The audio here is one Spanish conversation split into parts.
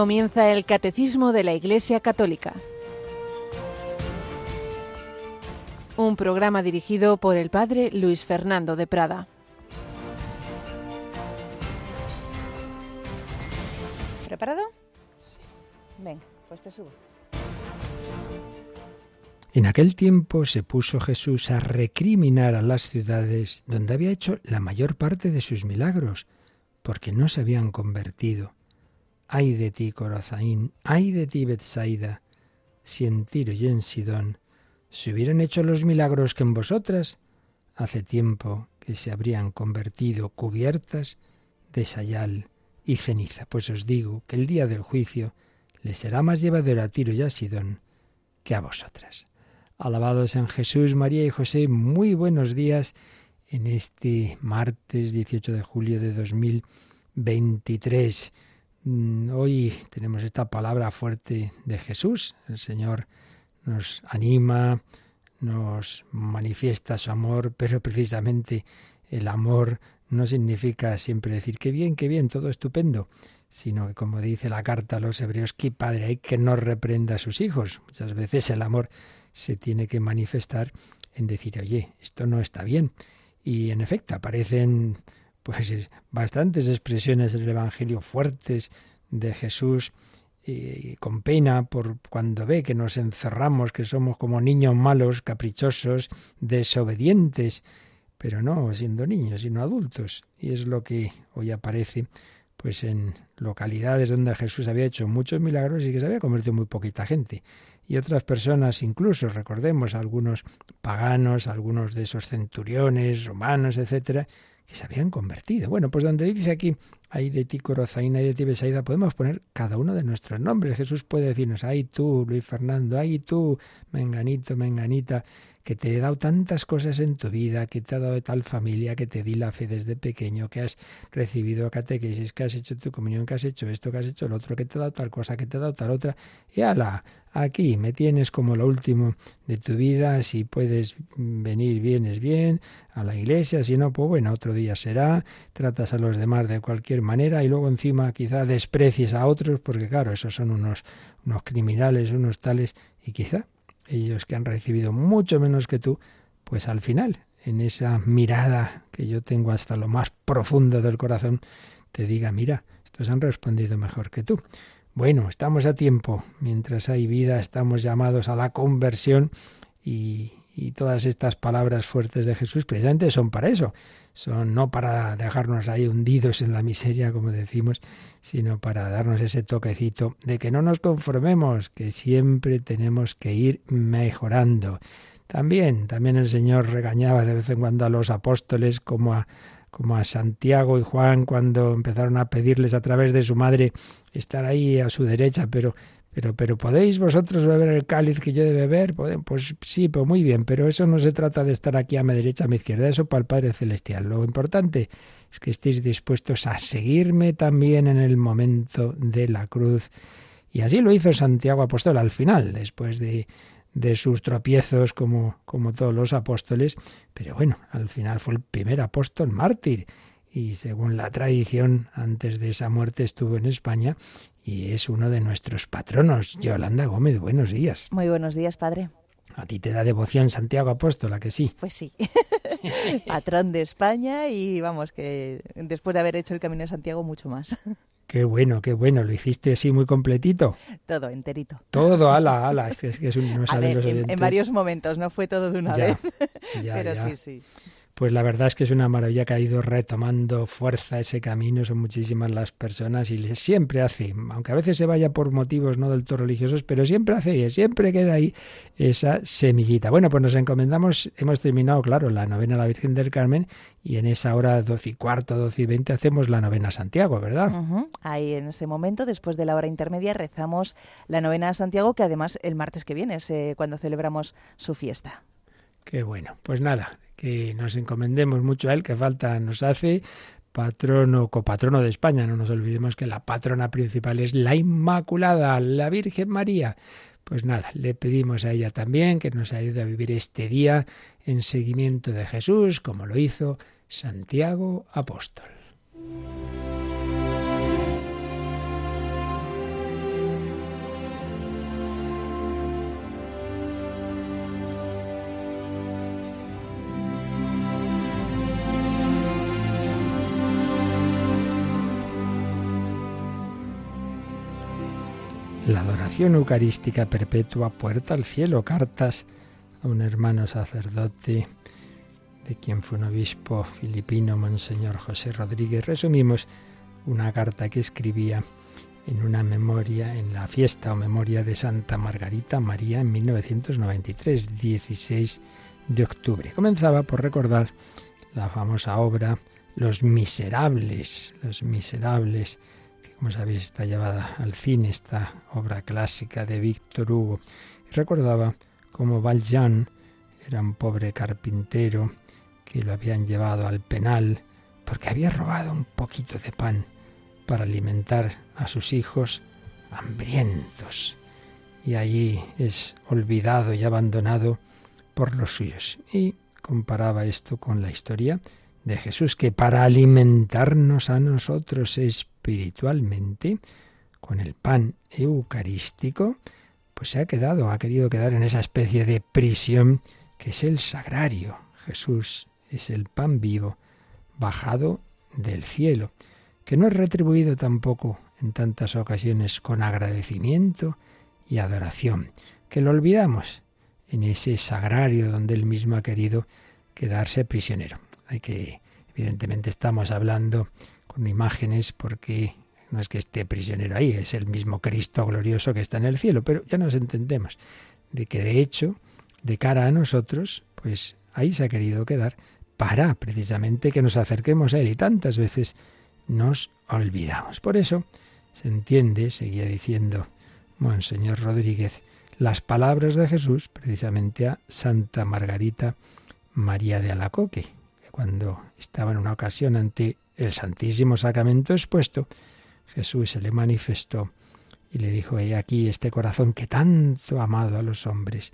Comienza el Catecismo de la Iglesia Católica. Un programa dirigido por el Padre Luis Fernando de Prada. ¿Preparado? Sí. Venga, pues te subo. En aquel tiempo se puso Jesús a recriminar a las ciudades donde había hecho la mayor parte de sus milagros, porque no se habían convertido. Ay de ti, Corozaín, ay de ti, Bethsaida, si en Tiro y en Sidón se hubieran hecho los milagros que en vosotras, hace tiempo que se habrían convertido cubiertas de sayal y ceniza. Pues os digo que el día del juicio le será más llevadero a Tiro y a Sidón que a vosotras. Alabados en Jesús, María y José, muy buenos días en este martes 18 de julio de 2023. Mm, hoy tenemos esta palabra fuerte de Jesús. El Señor nos anima, nos manifiesta su amor, pero precisamente el amor no significa siempre decir que bien, qué bien, todo estupendo, sino que como dice la carta a los hebreos, qué padre hay que no reprenda a sus hijos. Muchas veces el amor se tiene que manifestar en decir, oye, esto no está bien. Y en efecto, aparecen pues bastantes expresiones del Evangelio fuertes de Jesús y con pena por cuando ve que nos encerramos, que somos como niños malos, caprichosos, desobedientes, pero no siendo niños, sino adultos. Y es lo que hoy aparece pues en localidades donde Jesús había hecho muchos milagros y que se había convertido muy poquita gente y otras personas incluso, recordemos algunos paganos, algunos de esos centuriones, romanos, etcétera, que se habían convertido. Bueno, pues donde dice aquí, hay de ti Corozaina y de ti Besaida, podemos poner cada uno de nuestros nombres. Jesús puede decirnos, ay tú, Luis Fernando, ay tú, Menganito, Menganita que te he dado tantas cosas en tu vida, que te ha dado tal familia, que te di la fe desde pequeño, que has recibido catequesis, que has hecho tu comunión, que has hecho esto, que has hecho el otro, que te ha dado tal cosa, que te ha dado tal otra, y ala, aquí me tienes como lo último de tu vida, si puedes venir, vienes bien a la iglesia, si no, pues bueno, otro día será, tratas a los demás de cualquier manera y luego encima quizá desprecies a otros, porque claro, esos son unos, unos criminales, unos tales, y quizá ellos que han recibido mucho menos que tú, pues al final, en esa mirada que yo tengo hasta lo más profundo del corazón, te diga, mira, estos han respondido mejor que tú. Bueno, estamos a tiempo, mientras hay vida, estamos llamados a la conversión y, y todas estas palabras fuertes de Jesús precisamente son para eso, son no para dejarnos ahí hundidos en la miseria, como decimos, sino para darnos ese toquecito de que no nos conformemos, que siempre tenemos que ir mejorando. También, también el Señor regañaba de vez en cuando a los apóstoles como a como a Santiago y Juan cuando empezaron a pedirles a través de su madre estar ahí a su derecha, pero pero, pero ¿podéis vosotros beber el cáliz que yo de beber? Pues sí, pues muy bien, pero eso no se trata de estar aquí a mi derecha, a mi izquierda, eso para el Padre Celestial. Lo importante es que estéis dispuestos a seguirme también en el momento de la cruz. Y así lo hizo Santiago Apóstol al final, después de, de sus tropiezos como, como todos los apóstoles, pero bueno, al final fue el primer apóstol mártir y según la tradición, antes de esa muerte estuvo en España y es uno de nuestros patronos. Yolanda Gómez, buenos días. Muy buenos días, padre. A ti te da devoción Santiago Apóstola, que sí. Pues sí. Patrón de España y vamos, que después de haber hecho el Camino de Santiago, mucho más. Qué bueno, qué bueno. ¿Lo hiciste así muy completito? Todo, enterito. Todo, ala, ala. Es que es, un, no a ver, en, varios momentos, no fue todo de una vez. Pero sí, sí pues la verdad es que es una maravilla que ha ido retomando fuerza ese camino, son muchísimas las personas y siempre hace, aunque a veces se vaya por motivos no del todo religiosos, pero siempre hace, siempre queda ahí esa semillita. Bueno, pues nos encomendamos, hemos terminado, claro, la novena a la Virgen del Carmen y en esa hora doce y cuarto, doce y veinte hacemos la novena a Santiago, ¿verdad? Ahí en ese momento, después de la hora intermedia, rezamos la novena a Santiago, que además el martes que viene es eh, cuando celebramos su fiesta. Qué bueno. Pues nada, que nos encomendemos mucho a Él, que falta nos hace, patrono, copatrono de España. No nos olvidemos que la patrona principal es la Inmaculada, la Virgen María. Pues nada, le pedimos a ella también que nos ayude a vivir este día en seguimiento de Jesús, como lo hizo Santiago Apóstol. La adoración eucarística perpetua, puerta al cielo, cartas a un hermano sacerdote de quien fue un obispo filipino, Monseñor José Rodríguez. Resumimos una carta que escribía en una memoria, en la fiesta o memoria de Santa Margarita María en 1993, 16 de octubre. Comenzaba por recordar la famosa obra Los Miserables, Los Miserables, como sabéis está llevada al cine, esta obra clásica de Víctor Hugo. Y recordaba cómo Valjean era un pobre carpintero que lo habían llevado al penal porque había robado un poquito de pan para alimentar a sus hijos hambrientos. Y allí es olvidado y abandonado por los suyos. Y comparaba esto con la historia de Jesús, que para alimentarnos a nosotros espiritualmente, con el pan eucarístico, pues se ha quedado, ha querido quedar en esa especie de prisión que es el sagrario. Jesús es el pan vivo, bajado del cielo, que no es retribuido tampoco en tantas ocasiones con agradecimiento y adoración, que lo olvidamos en ese sagrario donde él mismo ha querido quedarse prisionero. Hay que, evidentemente, estamos hablando con imágenes porque no es que esté prisionero ahí, es el mismo Cristo glorioso que está en el cielo, pero ya nos entendemos de que de hecho, de cara a nosotros, pues ahí se ha querido quedar para precisamente que nos acerquemos a Él y tantas veces nos olvidamos. Por eso se entiende, seguía diciendo Monseñor Rodríguez, las palabras de Jesús precisamente a Santa Margarita María de Alacoque, que cuando estaba en una ocasión ante el Santísimo Sacramento expuesto, Jesús se le manifestó y le dijo, he aquí este corazón que tanto ha amado a los hombres,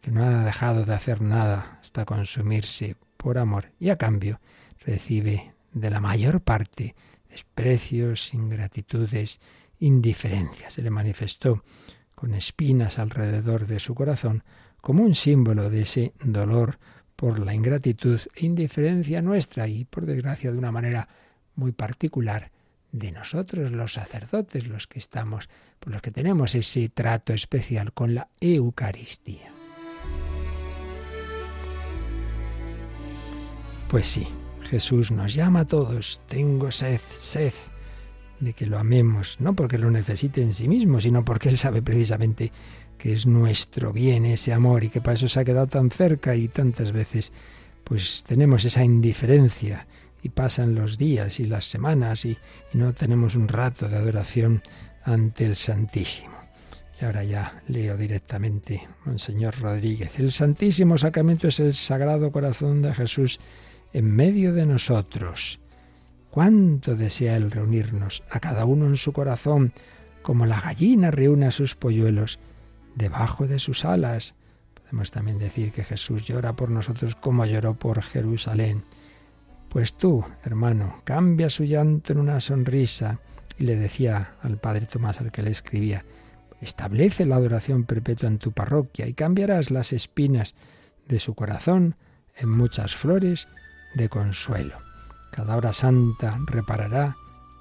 que no ha dejado de hacer nada hasta consumirse por amor, y a cambio recibe de la mayor parte desprecios, ingratitudes, indiferencias. Se le manifestó con espinas alrededor de su corazón como un símbolo de ese dolor por la ingratitud e indiferencia nuestra y, por desgracia, de una manera muy particular de nosotros, los sacerdotes, los que estamos, por los que tenemos ese trato especial con la Eucaristía. Pues sí, Jesús nos llama a todos, tengo sed, sed, de que lo amemos, no porque lo necesite en sí mismo, sino porque Él sabe precisamente que es nuestro bien ese amor y que para eso se ha quedado tan cerca y tantas veces pues tenemos esa indiferencia y pasan los días y las semanas y, no tenemos un rato de adoración ante el Santísimo. Y ahora ya leo directamente, Monseñor Rodríguez. El Santísimo Sacramento es el Sagrado Corazón de Jesús en medio de nosotros. Cuánto desea Él reunirnos, a cada uno en su corazón, como la gallina reúne a sus polluelos debajo de sus alas. Podemos también decir que Jesús llora por nosotros como lloró por Jerusalén. Pues tú, hermano, cambia su llanto en una sonrisa. Y le decía al padre Tomás al que le escribía, establece la adoración perpetua en tu parroquia y cambiarás las espinas de su corazón en muchas flores de consuelo. Cada hora santa reparará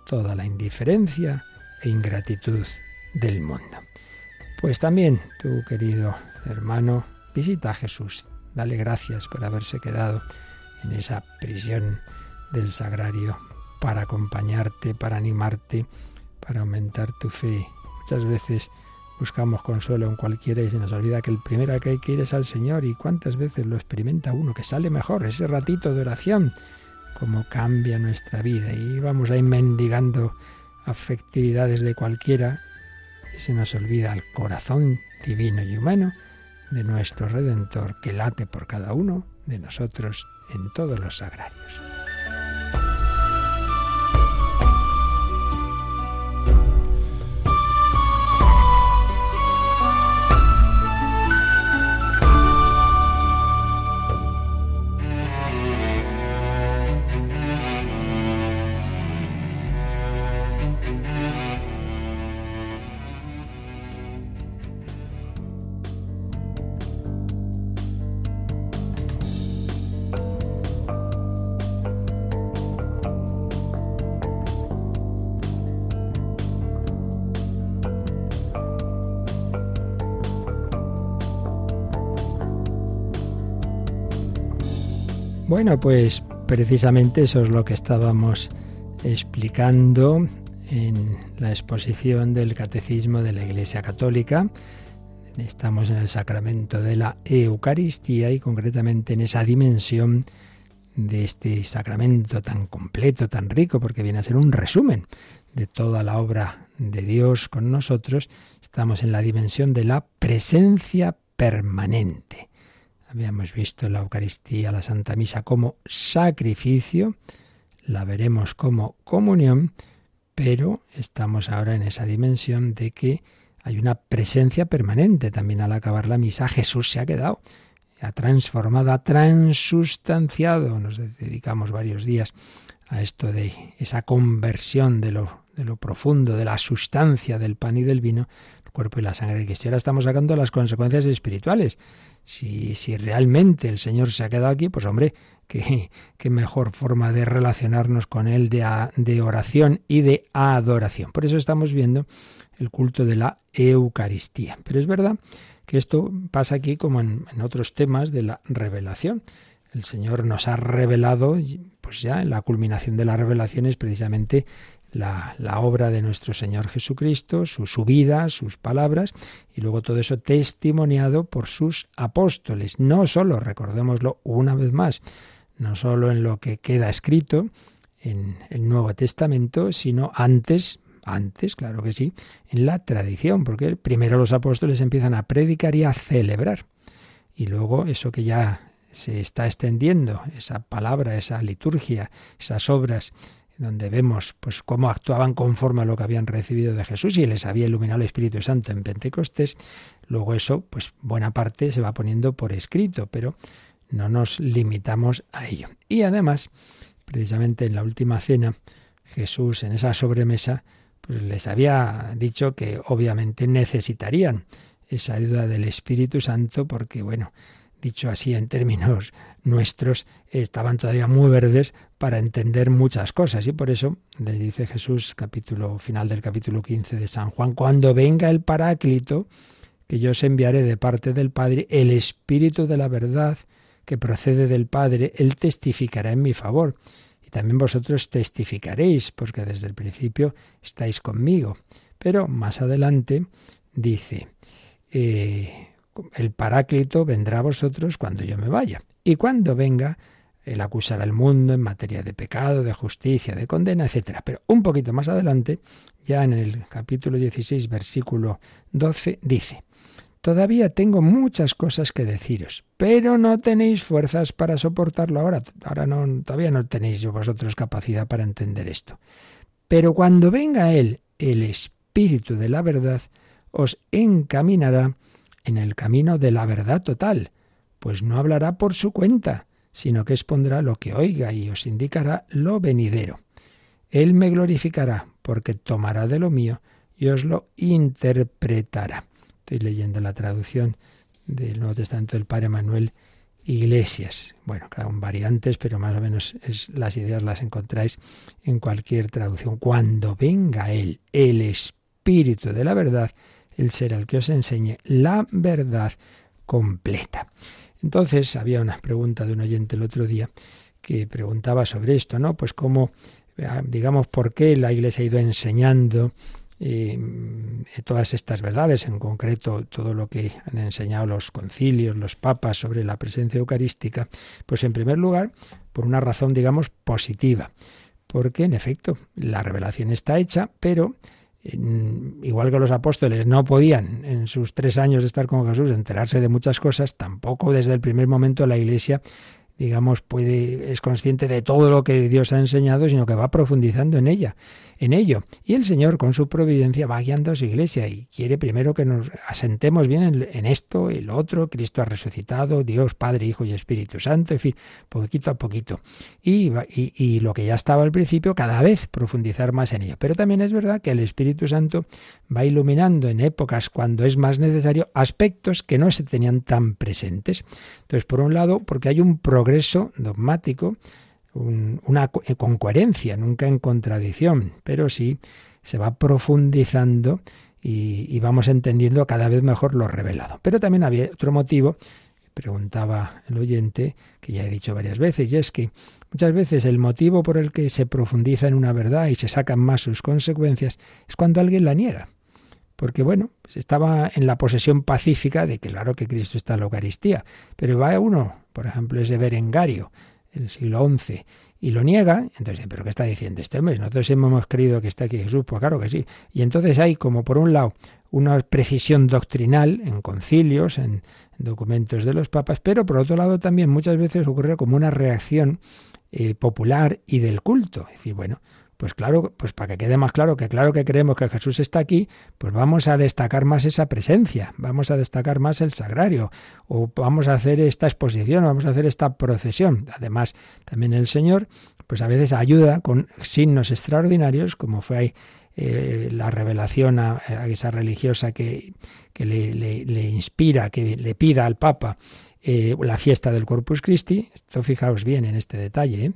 toda la indiferencia e ingratitud del mundo. Pues también tú, querido hermano, visita a Jesús. Dale gracias por haberse quedado en esa prisión del sagrario para acompañarte, para animarte, para aumentar tu fe. Muchas veces buscamos consuelo en cualquiera y se nos olvida que el primero que hay que ir es al Señor. Y cuántas veces lo experimenta uno, que sale mejor ese ratito de oración, cómo cambia nuestra vida. Y vamos ahí mendigando afectividades de cualquiera y se nos olvida el corazón divino y humano de nuestro Redentor que late por cada uno de nosotros en todos los sagrarios. Bueno, pues precisamente eso es lo que estábamos explicando en la exposición del Catecismo de la Iglesia Católica. Estamos en el sacramento de la Eucaristía y concretamente en esa dimensión de este sacramento tan completo, tan rico, porque viene a ser un resumen de toda la obra de Dios con nosotros, estamos en la dimensión de la presencia permanente. Habíamos visto la Eucaristía, la Santa Misa como sacrificio, la veremos como comunión, pero estamos ahora en esa dimensión de que hay una presencia permanente. También al acabar la misa Jesús se ha quedado, ha transformado, ha transustanciado. Nos dedicamos varios días a esto de esa conversión de lo, de lo profundo, de la sustancia del pan y del vino, el cuerpo y la sangre de Cristo. Y ahora estamos sacando las consecuencias espirituales. Si, si realmente el Señor se ha quedado aquí, pues hombre, qué, qué mejor forma de relacionarnos con Él de, de oración y de adoración. Por eso estamos viendo el culto de la Eucaristía. Pero es verdad que esto pasa aquí como en, en otros temas de la revelación. El Señor nos ha revelado, pues ya en la culminación de la revelación es precisamente la, obra de nuestro Señor Jesucristo, su, su, vida, sus palabras, y luego todo eso testimoniado por sus apóstoles. No solo, recordémoslo una vez más, no solo en lo que queda escrito en el Nuevo Testamento, sino antes, antes, claro que sí, en la tradición, porque primero los apóstoles empiezan a predicar y a celebrar. Y luego eso que ya se está extendiendo, esa palabra, esa liturgia, esas obras donde vemos pues cómo actuaban conforme a lo que habían recibido de Jesús y les había iluminado el Espíritu Santo en Pentecostés, luego eso pues buena parte se va poniendo por escrito, pero no nos limitamos a ello. Y además, precisamente en la última cena, Jesús en esa sobremesa pues les había dicho que obviamente necesitarían esa ayuda del Espíritu Santo porque bueno, dicho así en términos nuestros, estaban todavía muy verdes para entender muchas cosas. Y por eso les dice Jesús, capítulo final del capítulo 15 de San Juan, cuando venga el Paráclito, que yo os enviaré de parte del Padre, el Espíritu de la verdad, que procede del Padre, Él testificará en mi favor. Y también vosotros testificaréis, porque desde el principio estáis conmigo. Pero más adelante dice, eh, el Paráclito vendrá a vosotros cuando yo me vaya. Y cuando venga, él acusará al mundo en materia de pecado, de justicia, de condena, etc. Pero un poquito más adelante, ya en el capítulo 16, versículo 12, dice, Todavía tengo muchas cosas que deciros, pero no tenéis fuerzas para soportarlo ahora. Ahora no, todavía no tenéis vosotros capacidad para entender esto. Pero cuando venga Él, el Espíritu de la verdad, os encaminará en el camino de la verdad total, pues no hablará por su cuenta, sino que expondrá lo que oiga y os indicará lo venidero. Él me glorificará, porque tomará de lo mío y os lo interpretará. Estoy leyendo la traducción del Nuevo Testamento del Padre Manuel Iglesias. Bueno, un variantes, pero más o menos es, las ideas las encontráis en cualquier traducción. Cuando venga Él, el Espíritu de la verdad, él será el que os enseñe la verdad completa. Entonces, había una pregunta de un oyente el otro día que preguntaba sobre esto, ¿no? Pues cómo, ah, digamos, por qué la Iglesia ha ido enseñando eh, todas estas verdades, en concreto todo lo que han enseñado los concilios, los papas sobre la presencia eucarística, pues en primer lugar, por una razón, digamos, positiva, porque en efecto la revelación está hecha, pero igual que los apóstoles no podían en sus tres años de estar con Jesús enterarse de muchas cosas, tampoco desde el primer momento la Iglesia digamos, puede, es consciente de todo lo que Dios ha enseñado, sino que va profundizando en ella en ello. Y el Señor, con su providencia, va guiando a su iglesia y quiere primero que nos asentemos bien en, esto y lo otro. Cristo ha resucitado, Dios, Padre, Hijo y Espíritu Santo, en fin, poquito a poquito. Y, y lo que ya estaba al principio, cada vez profundizar más en ello. Pero también es verdad que el Espíritu Santo va iluminando en épocas cuando es más necesario aspectos que no se tenían tan presentes. Entonces, por un lado, porque hay un progreso dogmático, una, eh, con coherencia, nunca en contradicción, pero sí se va profundizando y, vamos entendiendo cada vez mejor lo revelado. Pero también había otro motivo, preguntaba el oyente, que ya he dicho varias veces, y es que muchas veces el motivo por el que se profundiza en una verdad y se sacan más sus consecuencias es cuando alguien la niega. Porque bueno, pues estaba en la posesión pacífica de que claro que Cristo está en la Eucaristía, pero va uno, por ejemplo, ese Berengario, del siglo XI, y lo niega, entonces, ¿pero qué está diciendo este hombre? Nosotros hemos creído que está aquí Jesús, pues claro que sí. Y entonces hay como por un lado una precisión doctrinal en concilios, en, documentos de los papas, pero por otro lado también muchas veces ocurre como una reacción eh, popular y del culto. Es decir, bueno, pues claro, pues para que quede más claro que claro que creemos que Jesús está aquí, pues vamos a destacar más esa presencia, vamos a destacar más el sagrario, o vamos a hacer esta exposición, vamos a hacer esta procesión. Además, también el Señor, pues a veces ayuda con signos extraordinarios, como fue ahí eh, la revelación a, esa religiosa que, le, inspira, que le pida al Papa eh, la fiesta del Corpus Christi. Esto fijaos bien en este detalle. ¿eh?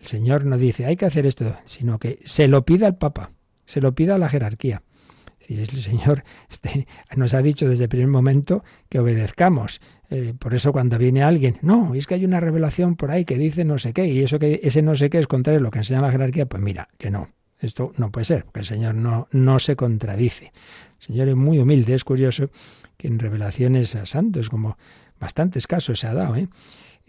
El Señor no dice hay que hacer esto, sino que se lo pida al Papa, se lo pida a la jerarquía. el Señor este, nos ha dicho desde el primer momento que obedezcamos. Eh, por eso cuando viene alguien, no, es que hay una revelación por ahí que dice no sé qué, y eso que ese no sé qué es contrario a lo que enseña la jerarquía, pues mira, que no. Esto no puede ser, porque el Señor no, no se contradice. El Señor es muy humilde, es curioso que en revelaciones a santos, como bastantes casos se ha dado, ¿eh?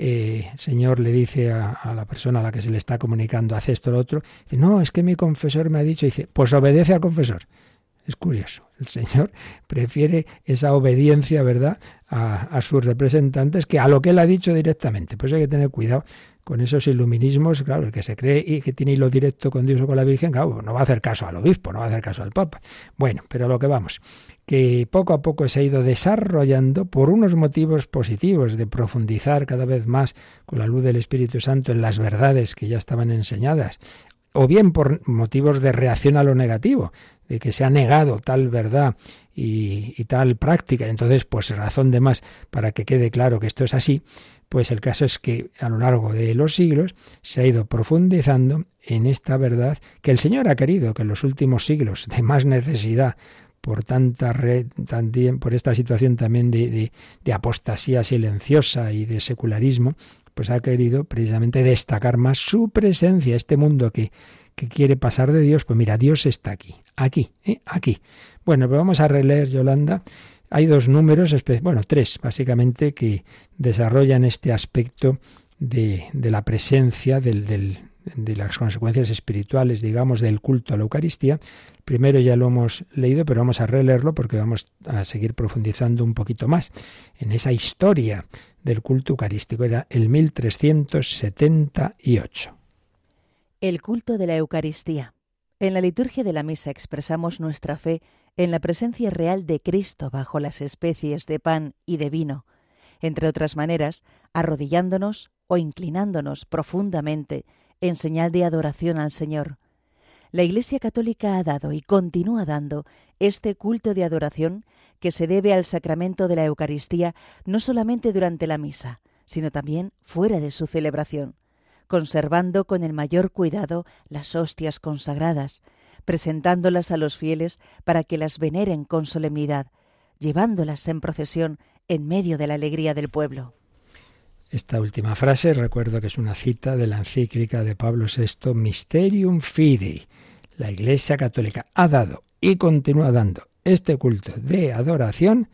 Eh, Señor le dice a, la persona a la que se le está comunicando, hace esto o lo otro, dice, no, es que mi confesor me ha dicho, dice, pues obedece al confesor. Es curioso, el Señor prefiere esa obediencia, ¿verdad?, a, a, sus representantes que a lo que él ha dicho directamente. Pues hay que tener cuidado con esos iluminismos, claro, el que se cree y que tiene hilo directo con Dios o con la Virgen, claro, no va a hacer caso al obispo, no va a hacer caso al Papa. Bueno, pero lo que vamos, que poco a poco se ha ido desarrollando por unos motivos positivos de profundizar cada vez más con la luz del Espíritu Santo en las verdades que ya estaban enseñadas, o bien por motivos de reacción a lo negativo, de que se ha negado tal verdad y, tal práctica, entonces pues razón de más para que quede claro que esto es así, pues el caso es que a lo largo de los siglos se ha ido profundizando en esta verdad que el Señor ha querido que en los últimos siglos de más necesidad por tanta red, también por esta situación también de, de, apostasía silenciosa y de secularismo, pues ha querido precisamente destacar más su presencia, este mundo que, que quiere pasar de Dios, pues mira, Dios está aquí, aquí, ¿eh? aquí. Bueno, pues vamos a releer, Yolanda, hay dos números, bueno, tres básicamente, que desarrollan este aspecto de, la presencia de las consecuencias espirituales, digamos, del culto a la Eucaristía. Primero ya lo hemos leído, pero vamos a releerlo porque vamos a seguir profundizando un poquito más en esa historia del culto eucarístico. Era el 1378. El culto de la Eucaristía. En la liturgia de la misa expresamos nuestra fe en la presencia real de Cristo bajo las especies de pan y de vino, entre otras maneras, arrodillándonos o inclinándonos profundamente en señal de adoración al Señor. La Iglesia Católica ha dado y continúa dando este culto de adoración que se debe al sacramento de la Eucaristía no solamente durante la misa, sino también fuera de su celebración, conservando con el mayor cuidado las hostias consagradas, presentándolas a los fieles para que las veneren con solemnidad, llevándolas en procesión en medio de la alegría del pueblo. Esta última frase recuerdo que es una cita de la encíclica de Pablo VI, Mysterium Fidei. La Iglesia Católica ha dado y continúa dando este culto de adoración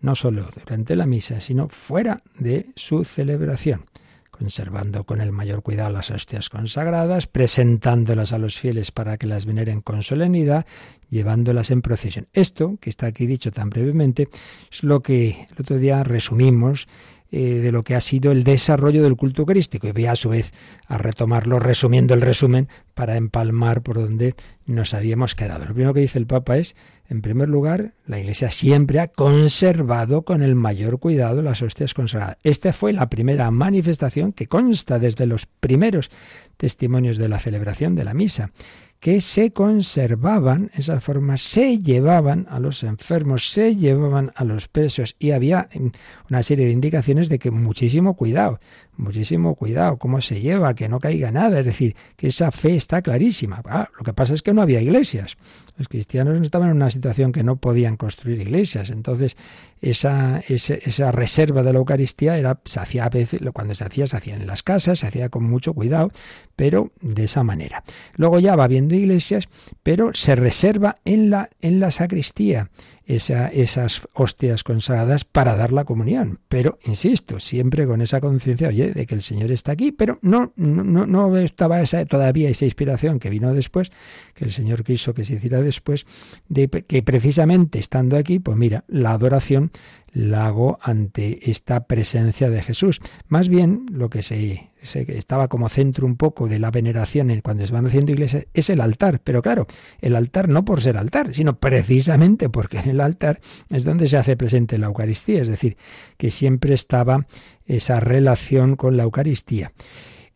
no solo durante la misa, sino fuera de su celebración conservando con el mayor cuidado las hostias consagradas, presentándolas a los fieles para que las veneren con solemnidad, llevándolas en procesión. Esto, que está aquí dicho tan brevemente, es lo que el otro día resumimos eh, de lo que ha sido el desarrollo del culto eucarístico. Y voy a su vez a retomarlo resumiendo el resumen para empalmar por donde nos habíamos quedado. Lo primero que dice el Papa es en primer lugar, la Iglesia siempre ha conservado con el mayor cuidado las hostias consagradas. Esta fue la primera manifestación que consta desde los primeros testimonios de la celebración de la misa, que se conservaban, esas formas se llevaban a los enfermos, se llevaban a los presos y había una serie de indicaciones de que muchísimo cuidado, muchísimo cuidado, cómo se lleva, que no caiga nada, es decir, que esa fe está clarísima. Ah, lo que pasa es que no había iglesias. Los cristianos estaban en una situación que no podían construir iglesias, entonces esa, esa, reserva de la Eucaristía era, se hacía a veces, cuando se hacía, se hacía en las casas, se hacía con mucho cuidado, pero de esa manera. Luego ya va habiendo iglesias, pero se reserva en la, en la sacristía esas hostias consagradas para dar la comunión. Pero, insisto, siempre con esa conciencia, oye, de que el Señor está aquí, pero no, no, no estaba esa, todavía esa inspiración que vino después, que el Señor quiso que se hiciera después, de que precisamente estando aquí, pues mira, la adoración la hago ante esta presencia de Jesús. Más bien lo que se, estaba como centro un poco de la veneración cuando se van haciendo iglesias es el altar. Pero claro, el altar no por ser altar, sino precisamente porque en el altar es donde se hace presente la Eucaristía. Es decir, que siempre estaba esa relación con la Eucaristía.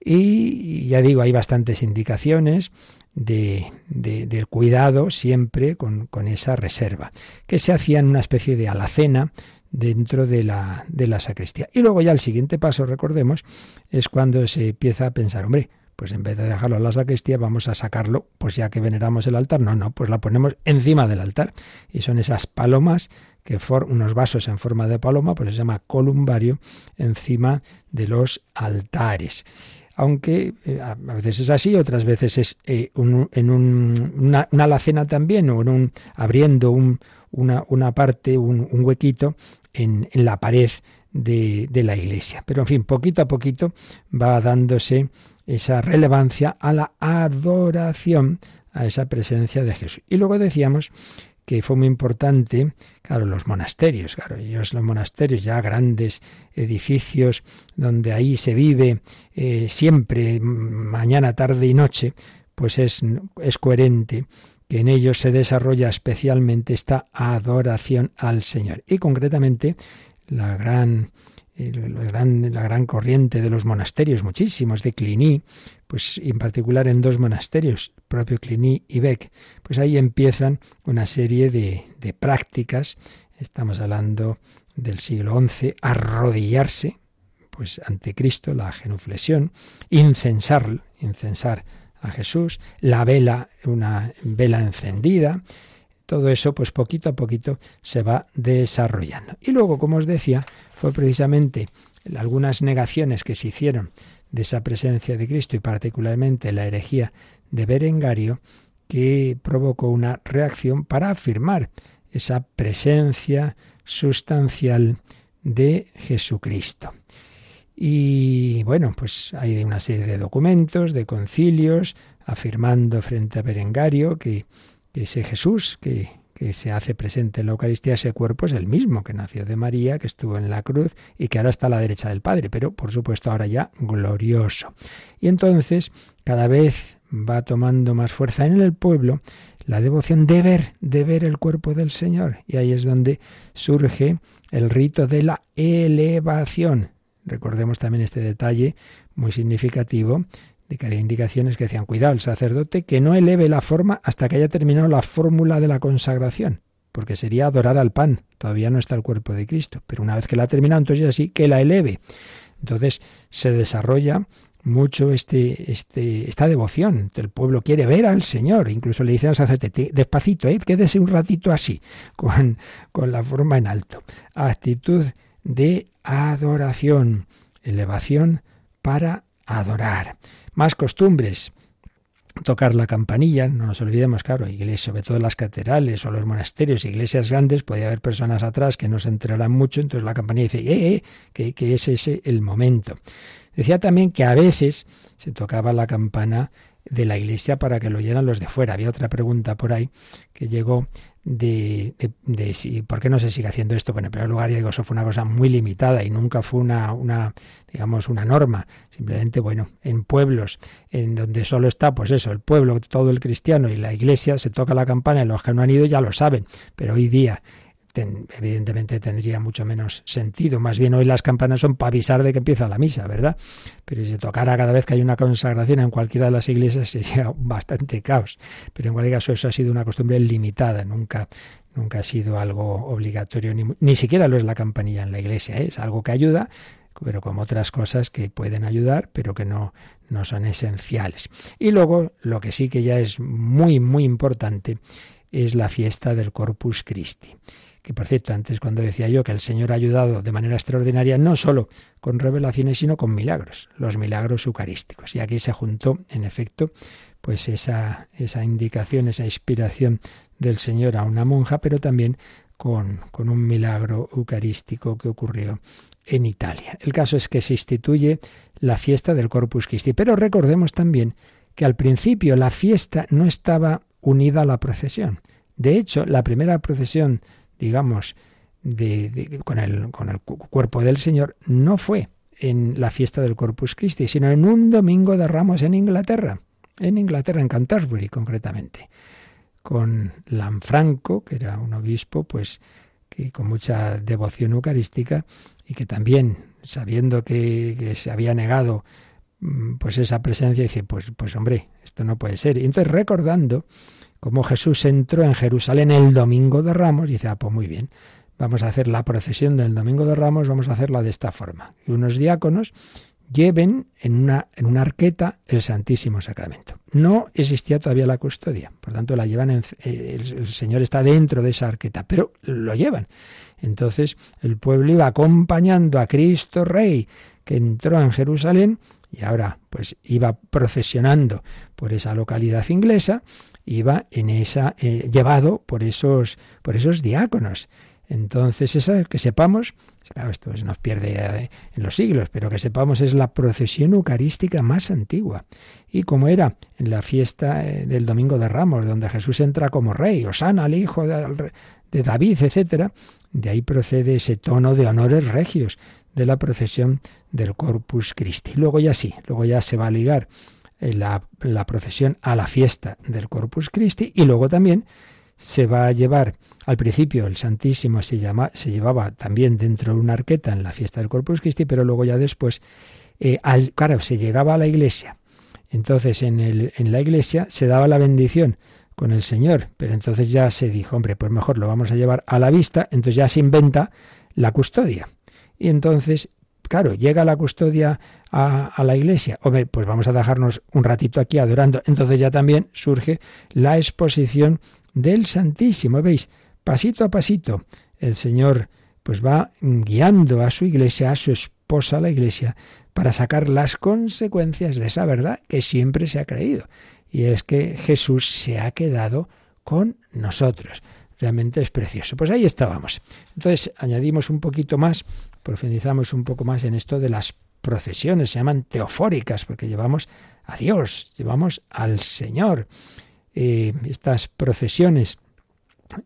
Y ya digo, hay bastantes indicaciones de, del cuidado siempre con, con, esa reserva, que se hacía en una especie de alacena dentro de la, de la sacristía. Y luego ya el siguiente paso, recordemos, es cuando se empieza a pensar, hombre, pues en vez de dejarlo en la sacristía, vamos a sacarlo, pues ya que veneramos el altar, no, no, pues la ponemos encima del altar. Y son esas palomas, que for, unos vasos en forma de paloma, pues se llama columbario, encima de los altares. Aunque eh, a veces es así, otras veces es eh, en un, una, alacena también, o en un, abriendo un, una, una parte, un, un huequito, en, la pared de, de, la iglesia. Pero en fin, poquito a poquito va dándose esa relevancia a la adoración, a esa presencia de Jesús. Y luego decíamos que fue muy importante, claro, los monasterios, claro, ellos los monasterios, ya grandes edificios donde ahí se vive eh, siempre, mañana, tarde y noche, pues es, es coherente que en ellos se desarrolla especialmente esta adoración al Señor. Y concretamente la gran, la gran corriente de los monasterios, muchísimos de Cluny, pues en particular en dos monasterios, propio Cluny y Beck, pues ahí empiezan una serie de, de prácticas, estamos hablando del siglo XI, arrodillarse, pues ante Cristo, la genuflexión, incensar, incensar a Jesús, la vela, una vela encendida, todo eso pues poquito a poquito se va desarrollando. Y luego, como os decía, fue precisamente algunas negaciones que se hicieron de esa presencia de Cristo y particularmente la herejía de Berengario que provocó una reacción para afirmar esa presencia sustancial de Jesucristo. Y bueno, pues hay una serie de documentos, de concilios, afirmando frente a Berengario que, ese Jesús que, que se hace presente en la Eucaristía, ese cuerpo es el mismo que nació de María, que estuvo en la cruz y que ahora está a la derecha del Padre, pero por supuesto ahora ya glorioso. Y entonces cada vez va tomando más fuerza en el pueblo la devoción de ver, de ver el cuerpo del Señor. Y ahí es donde surge el rito de la elevación. Recordemos también este detalle muy significativo de que había indicaciones que decían, cuidado, el sacerdote que no eleve la forma hasta que haya terminado la fórmula de la consagración, porque sería adorar al pan, todavía no está el cuerpo de Cristo, pero una vez que la ha terminado, entonces así que la eleve. Entonces se desarrolla mucho este, este, esta devoción. El pueblo quiere ver al Señor. Incluso le dicen al sacerdote, despacito, ¿eh? quédese un ratito así, con, con la forma en alto. Actitud de adoración, elevación para adorar. Más costumbres. Tocar la campanilla, no nos olvidemos, claro, iglesias, sobre todo las catedrales o los monasterios, iglesias grandes, podía haber personas atrás que no se enterarán mucho, entonces la campanilla dice, eh, eh, que, que es ese el momento. Decía también que a veces se tocaba la campana de la iglesia para que lo oyeran los de fuera. Había otra pregunta por ahí que llegó de, de, si, por qué no se sigue haciendo esto. Bueno, en primer lugar, digo, eso fue una cosa muy limitada y nunca fue una, una, digamos, una norma. Simplemente, bueno, en pueblos en donde solo está, pues eso, el pueblo, todo el cristiano y la iglesia, se toca la campana y los que no han ido ya lo saben. Pero hoy día evidentemente tendría mucho menos sentido. Más bien hoy las campanas son para avisar de que empieza la misa, ¿verdad? Pero si tocara cada vez que hay una consagración en cualquiera de las iglesias sería bastante caos. Pero en cualquier caso eso ha sido una costumbre limitada, nunca, nunca ha sido algo obligatorio, ni, ni siquiera lo es la campanilla en la iglesia, ¿eh? es algo que ayuda, pero como otras cosas que pueden ayudar, pero que no, no son esenciales. Y luego, lo que sí que ya es muy, muy importante, es la fiesta del Corpus Christi. Que por cierto, antes cuando decía yo que el Señor ha ayudado de manera extraordinaria, no solo con revelaciones, sino con milagros, los milagros eucarísticos. Y aquí se juntó, en efecto, pues esa, esa indicación, esa inspiración del Señor a una monja, pero también con, con un milagro eucarístico que ocurrió en Italia. El caso es que se instituye la fiesta del Corpus Christi, pero recordemos también que al principio la fiesta no estaba unida a la procesión. De hecho, la primera procesión, digamos, con, el, cuerpo del Señor no fue en la fiesta del Corpus Christi, sino en un domingo de ramos en Inglaterra, en Inglaterra, en Canterbury concretamente, con Lanfranco, que era un obispo, pues que con mucha devoción eucarística y que también, sabiendo que, que se había negado mm, pues esa presencia, dice, pues, pues hombre, esto no puede ser. Y entonces recordando como Jesús entró en Jerusalén el domingo de Ramos, dice, ah, pues muy bien, vamos a hacer la procesión del domingo de Ramos, vamos a hacerla de esta forma. Y unos diáconos lleven en una, en una arqueta el Santísimo Sacramento. No existía todavía la custodia, por tanto la llevan, en, eh, el, Señor está dentro de esa arqueta, pero lo llevan. Entonces el pueblo iba acompañando a Cristo Rey, que entró en Jerusalén, y ahora pues iba procesionando por esa localidad inglesa, iba en esa eh, llevado por esos por esos diáconos. Entonces, esa que sepamos, claro, esto nos pierde eh, en los siglos, pero que sepamos es la procesión eucarística más antigua. Y como era en la fiesta eh, del Domingo de Ramos, donde Jesús entra como rey, Osana al hijo de David, etcétera, de ahí procede ese tono de honores regios de la procesión del Corpus Christi. Luego ya sí, luego ya se va a ligar eh, la, procesión a la fiesta del Corpus Christi y luego también se va a llevar, al principio el Santísimo se, se llevaba también dentro de una arqueta en la fiesta del Corpus Christi, pero luego ya después, eh, claro, se llegaba a la iglesia. Entonces en, el, en la iglesia se daba la bendición con el Señor, pero entonces ya se dijo, hombre, pues mejor lo vamos a llevar a la vista, entonces ya se inventa la custodia. Y entonces claro, llega la custodia a, la iglesia, hombre, pues vamos a dejarnos un ratito aquí adorando. Entonces ya también surge la exposición del Santísimo. ¿Veis? Pasito a pasito, el Señor pues va guiando a su iglesia, a su esposa, la iglesia, para sacar las consecuencias de esa verdad que siempre se ha creído. Y es que Jesús se ha quedado con nosotros. Realmente es precioso. Pues ahí estábamos. Entonces añadimos un poquito más profundizamos un poco más en esto de las procesiones, se llaman teofóricas, porque llevamos a Dios, llevamos al Señor. Eh, estas procesiones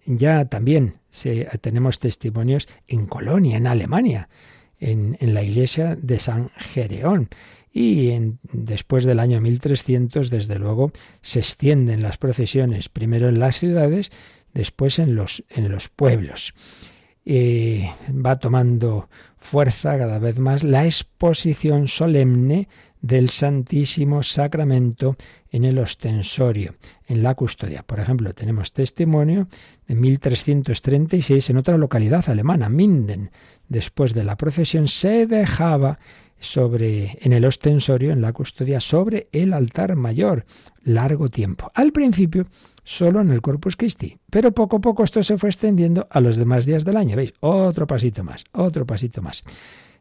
ya también tenemos testimonios en Colonia, en Alemania, en, la iglesia de San Gereón. Y después del año 1300, desde luego, se extienden las procesiones, primero en las ciudades, después en los, en los pueblos. Eh, va tomando fuerza cada vez más la exposición solemne del Santísimo Sacramento en el ostensorio, en la custodia. Por ejemplo, tenemos testimonio de 1336 en otra localidad alemana, Minden. Después de la procesión se dejaba sobre en el ostensorio, en la custodia, sobre el altar mayor, largo tiempo. Al principio solo en el Corpus Christi. Pero poco a poco esto se fue extendiendo a los demás días del año. ¿Veis? Otro pasito más, otro pasito más.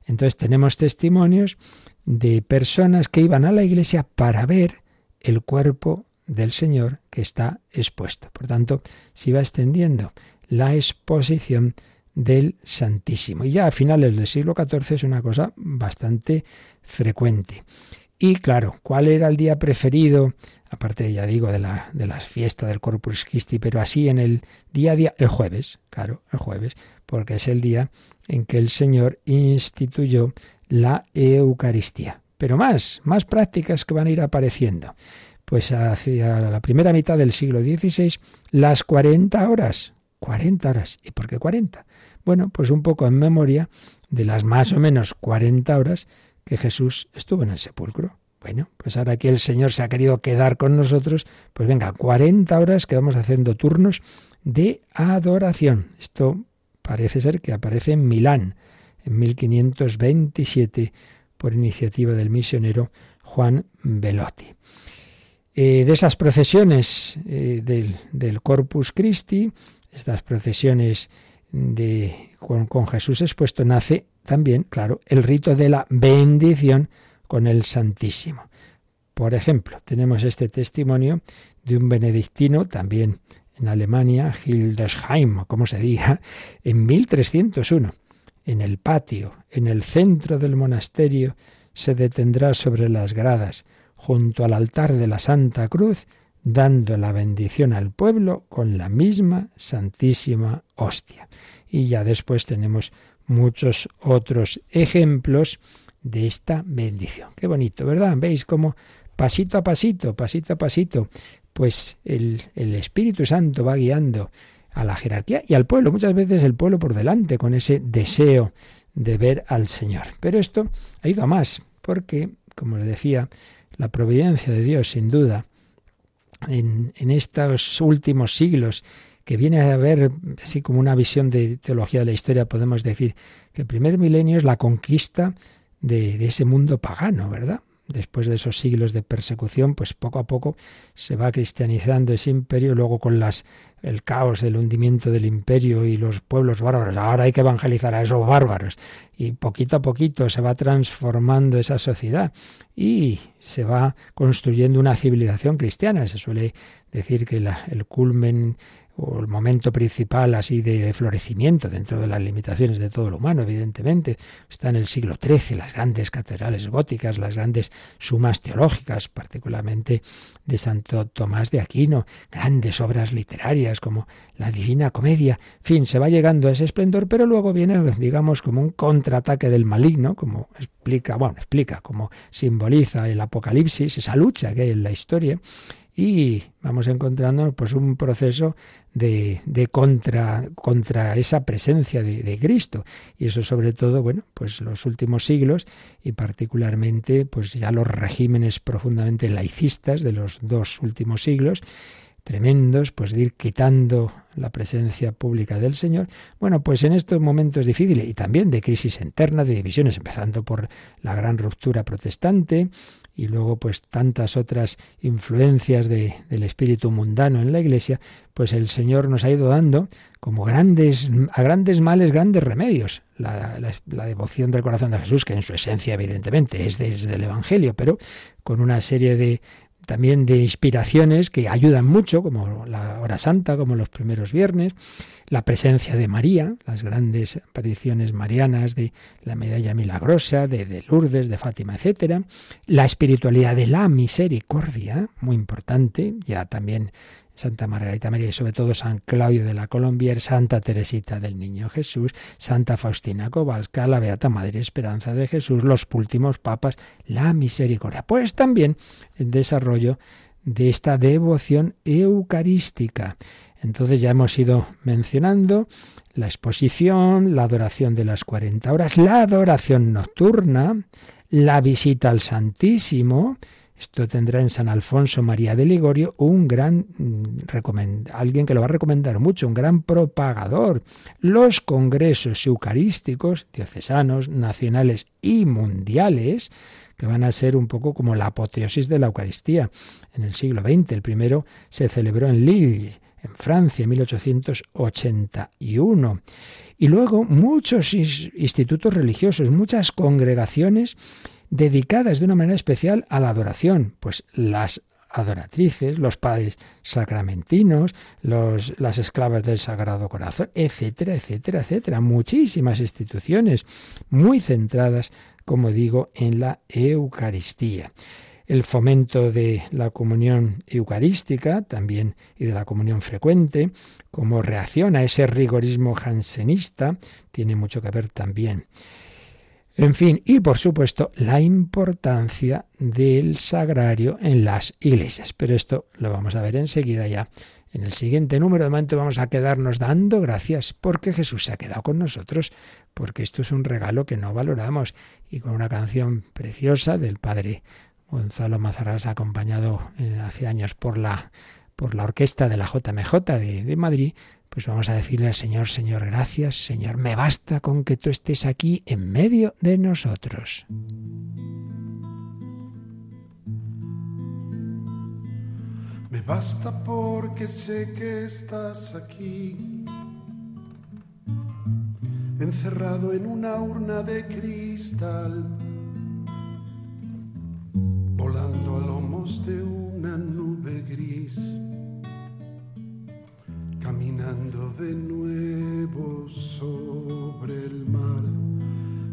Entonces tenemos testimonios de personas que iban a la iglesia para ver el cuerpo del Señor que está expuesto. Por tanto, se iba extendiendo la exposición del Santísimo. Y ya a finales del siglo XIV es una cosa bastante frecuente. Y claro, ¿cuál era el día preferido aparte ya digo de la, de las fiestas del Corpus Christi, pero así en el día a día, el jueves, claro, el jueves, porque es el día en que el Señor instituyó la Eucaristía. Pero más, más prácticas que van a ir apareciendo. Pues hacia la primera mitad del siglo XVI, las 40 horas, 40 horas. ¿Y por qué 40? Bueno, pues un poco en memoria de las más o menos 40 horas que Jesús estuvo en el sepulcro. Bueno, pues ahora que el Señor se ha querido quedar con nosotros, pues venga, 40 horas que vamos haciendo turnos de adoración. Esto parece ser que aparece en Milán en 1527 por iniciativa del misionero Juan Velotti. Eh, de esas procesiones eh, del, Corpus Christi, estas procesiones de, con, Jesús expuesto, nace también, claro, el rito de la bendición con el Santísimo. Por ejemplo, tenemos este testimonio de un benedictino, también en Alemania, Hildesheim, como se diga, en 1301. En el patio, en el centro del monasterio, se detendrá sobre las gradas, junto al altar de la Santa Cruz, dando la bendición al pueblo con la misma Santísima Hostia. Y ya después tenemos muchos otros ejemplos de esta bendición. Qué bonito, ¿verdad? ¿Veis cómo pasito a pasito, pasito a pasito, pues el, el Espíritu Santo va guiando a la jerarquía y al pueblo, muchas veces el pueblo por delante, con ese deseo de ver al Señor. Pero esto ha ido a más, porque, como les decía, la providencia de Dios, sin duda, en, en estos últimos siglos, que viene a haber así como una visión de teología de la historia, podemos decir que el primer milenio es la conquista de, ese mundo pagano, ¿verdad? Después de esos siglos de persecución, pues poco a poco se va cristianizando ese imperio, luego con las el caos, el hundimiento del imperio y los pueblos bárbaros. Ahora hay que evangelizar a esos bárbaros. Y poquito a poquito se va transformando esa sociedad y se va construyendo una civilización cristiana. Se suele decir que el culmen el momento principal así de, florecimiento dentro de las limitaciones de todo lo humano, evidentemente, está en el siglo XIII, las grandes catedrales góticas, las grandes sumas teológicas, particularmente de Santo Tomás de Aquino, grandes obras literarias como la Divina Comedia, en fin, se va llegando a ese esplendor, pero luego viene, digamos, como un contraataque del maligno, como explica, bueno, explica, como simboliza el Apocalipsis, esa lucha que hay en la historia, y vamos encontrando pues un proceso de, de contra, contra esa presencia de, Cristo y eso sobre todo bueno pues los últimos siglos y particularmente pues ya los regímenes profundamente laicistas de los dos últimos siglos tremendos, pues de ir quitando la presencia pública del Señor. Bueno, pues en estos momentos difíciles y también de crisis interna, de divisiones, empezando por la gran ruptura protestante, y luego pues tantas otras influencias de, del espíritu mundano en la iglesia, pues el Señor nos ha ido dando como grandes, a grandes males, grandes remedios. La, la, devoción del corazón de Jesús, que en su esencia evidentemente es desde el Evangelio, pero con una serie de, también de inspiraciones que ayudan mucho, como la hora santa, como los primeros viernes, la presencia de María, las grandes apariciones marianas de la medalla milagrosa, de, de Lourdes, de Fátima, etcétera, la espiritualidad de la misericordia, muy importante, ya también Santa Margarita María y sobre todo San Claudio de la Colombier, Santa Teresita del Niño Jesús, Santa Faustina Kowalska, la Beata Madre Esperanza de Jesús, los últimos papas, la misericordia. Pues también el desarrollo de esta devoción eucarística. Entonces ya hemos ido mencionando la exposición, la adoración de las 40 horas, la adoración nocturna, la visita al Santísimo, esto tendrá en San Alfonso María de Ligorio un gran mm, alguien que lo va a recomendar mucho, un gran propagador. Los congresos eucarísticos diocesanos, nacionales y mundiales que van a ser un poco como la apoteosis de la Eucaristía en el siglo XX. El primero se celebró en Lille, en Francia, en 1881. Y luego muchos institutos religiosos, muchas congregaciones dedicadas de una manera especial a la adoración, pues las adoratrices, los padres sacramentinos, los, las esclavas del Sagrado Corazón, etcétera, etcétera, etcétera. Muchísimas instituciones muy centradas, como digo, en la Eucaristía. El fomento de la comunión eucarística también y de la comunión frecuente, como reacción a ese rigorismo jansenista, tiene mucho que ver también. En fin, y por supuesto la importancia del sagrario en las iglesias. Pero esto lo vamos a ver enseguida ya En el siguiente número de momento vamos a quedarnos dando gracias porque Jesús se ha quedado con nosotros, porque esto es un regalo que no valoramos. Y con una canción preciosa del padre Gonzalo Mazarás, acompañado eh, hace años por la, por la orquesta de la JMJ de, de Madrid, pues vamos a decirle al Señor, Señor, gracias, Señor, me basta con que tú estés aquí en medio de nosotros. Me basta porque sé que estás aquí, encerrado en una urna de cristal, volando a lomos de una nube gris, caminando de nuevo sobre el mar.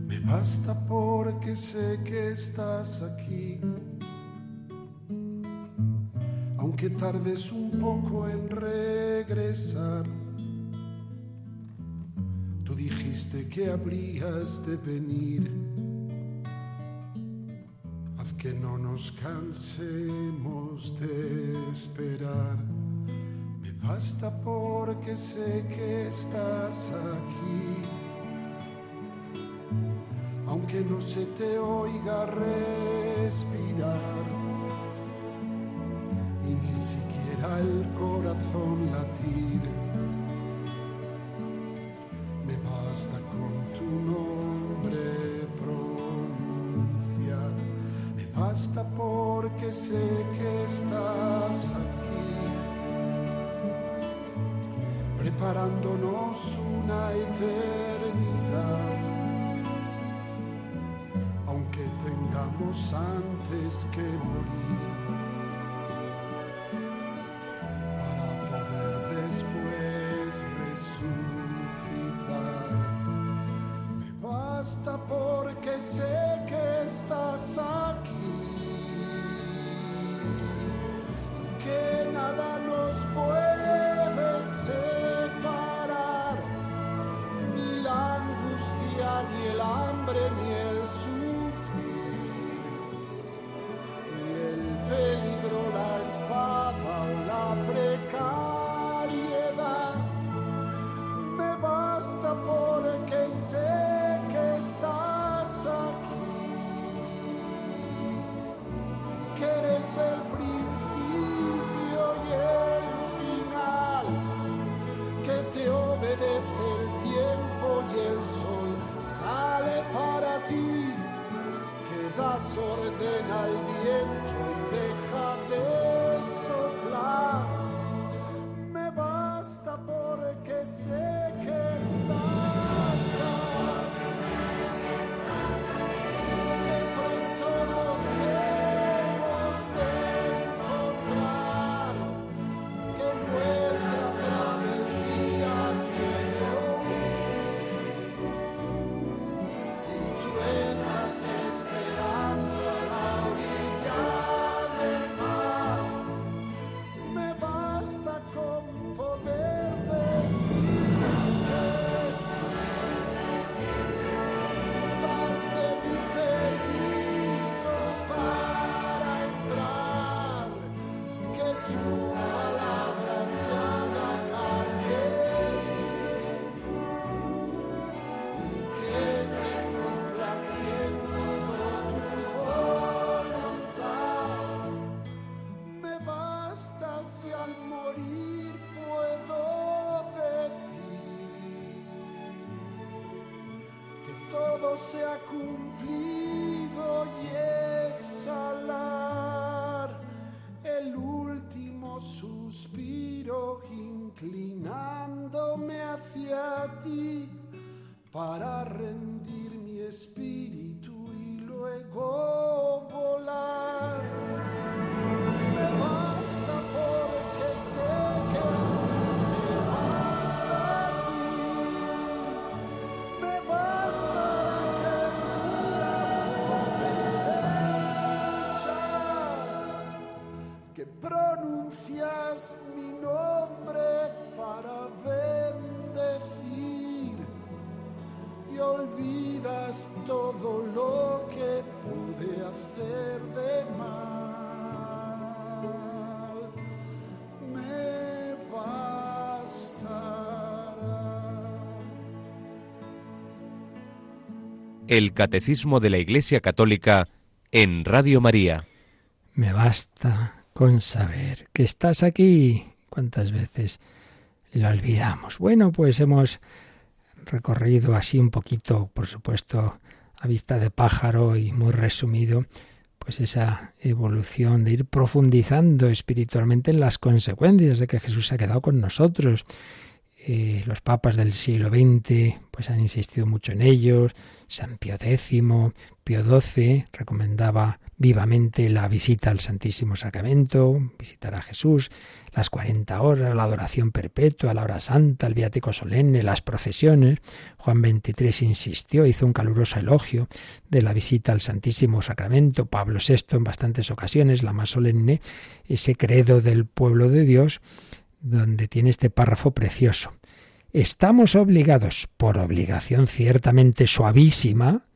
Me basta porque sé que estás aquí aunque tardes un poco en regresar. Tú dijiste que habrías de venir. Haz que no nos cansemos de esperar. Me basta porque sé que estás aquí. Aunque no se te oiga respirar y ni siquiera el corazón latir. Preparándonos una eternidad. Aunque tengamos antes que morir você aqui. El Catecismo de la Iglesia Católica en Radio María. Me basta con saber que estás aquí. ¿Cuántas veces lo olvidamos? Bueno, pues hemos recorrido así un poquito, por supuesto, a vista de pájaro y muy resumido, pues esa evolución de ir profundizando espiritualmente en las consecuencias de que Jesús ha quedado con nosotros. Eh, los papas del siglo XX pues han insistido mucho en ellos. San Pío X, Pío XII recomendaba vivamente la visita al Santísimo Sacramento, visitar a Jesús, las 40 horas, la adoración perpetua, la hora santa, el viático solemne, las procesiones. Juan XXIII insistió, hizo un caluroso elogio de la visita al Santísimo Sacramento. Pablo VI en bastantes ocasiones, la más solemne, ese credo del pueblo de Dios, donde tiene este párrafo precioso. Estamos obligados, por obligación ciertamente suavísima,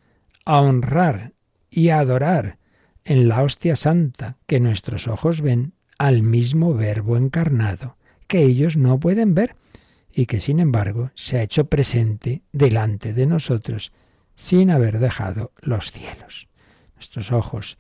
a honrar y a adorar en la hostia santa que nuestros ojos ven al mismo verbo encarnado, que ellos no pueden ver, y que sin embargo se ha hecho presente delante de nosotros sin haber dejado los cielos. Nuestros ojos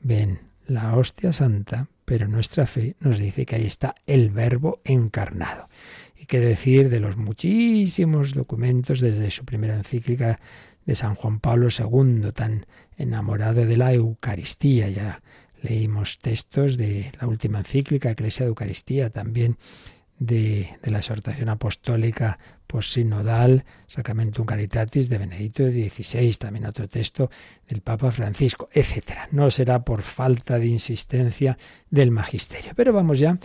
ven la hostia santa, pero nuestra fe nos dice que ahí está el verbo encarnado. Y qué decir de los muchísimos documentos desde su primera encíclica de San Juan Pablo II, tan enamorado de la Eucaristía. Ya leímos textos de la última encíclica, Iglesia de Eucaristía, también de, la exhortación apostólica post-sinodal, Sacramentum Caritatis de Benedicto XVI, también otro texto del Papa Francisco, etc. No será por falta de insistencia del magisterio. Pero vamos ya,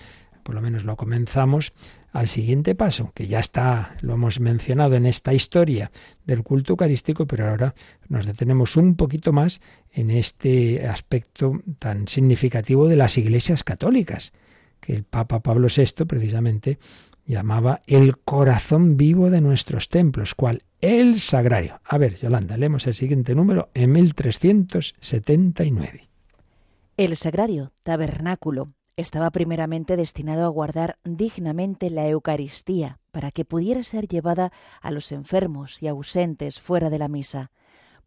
por lo menos lo comenzamos, al siguiente paso, que ya está, lo hemos mencionado en esta historia del culto eucarístico, pero ahora nos detenemos un poquito más en este aspecto tan significativo de las iglesias católicas, que el Papa Pablo VI precisamente llamaba el corazón vivo de nuestros templos, cual el sagrario. A ver, Yolanda, leemos el siguiente número en 1379. El sagrario, tabernáculo, estaba primeramente destinado a guardar dignamente la Eucaristía, para que pudiera ser llevada a los enfermos y ausentes fuera de la misa,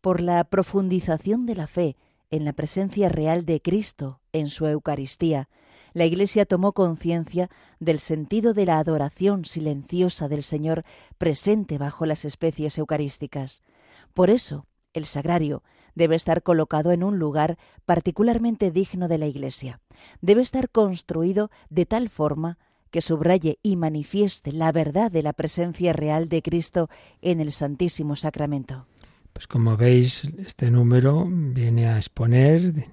por la profundización de la fe en la presencia real de Cristo en su Eucaristía. La Iglesia tomó conciencia del sentido de la adoración silenciosa del Señor presente bajo las especies eucarísticas. Por eso, el sagrario debe estar colocado en un lugar particularmente digno de la Iglesia. Debe estar construido de tal forma que subraye y manifieste la verdad de la presencia real de Cristo en el Santísimo Sacramento. Pues como veis, este número viene a exponer